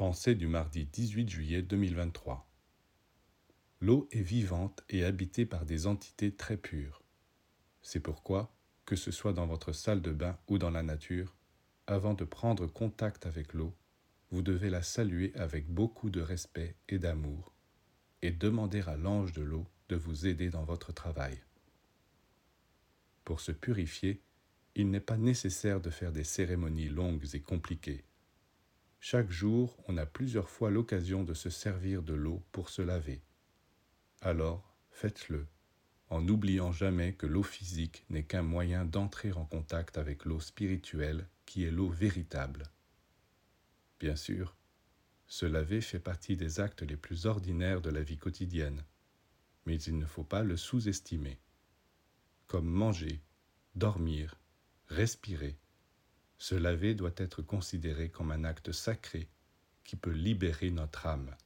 Pensée du mardi 18 juillet 2023. L'eau est vivante et habitée par des entités très pures. C'est pourquoi, que ce soit dans votre salle de bain ou dans la nature, avant de prendre contact avec l'eau, vous devez la saluer avec beaucoup de respect et d'amour, et demander à l'ange de l'eau de vous aider dans votre travail. Pour se purifier, il n'est pas nécessaire de faire des cérémonies longues et compliquées. Chaque jour, on a plusieurs fois l'occasion de se servir de l'eau pour se laver. Alors, faites-le, en n'oubliant jamais que l'eau physique n'est qu'un moyen d'entrer en contact avec l'eau spirituelle qui est l'eau véritable. Bien sûr, se laver fait partie des actes les plus ordinaires de la vie quotidienne, mais il ne faut pas le sous-estimer. Comme manger, dormir, respirer, se laver doit être considéré comme un acte sacré qui peut libérer notre âme.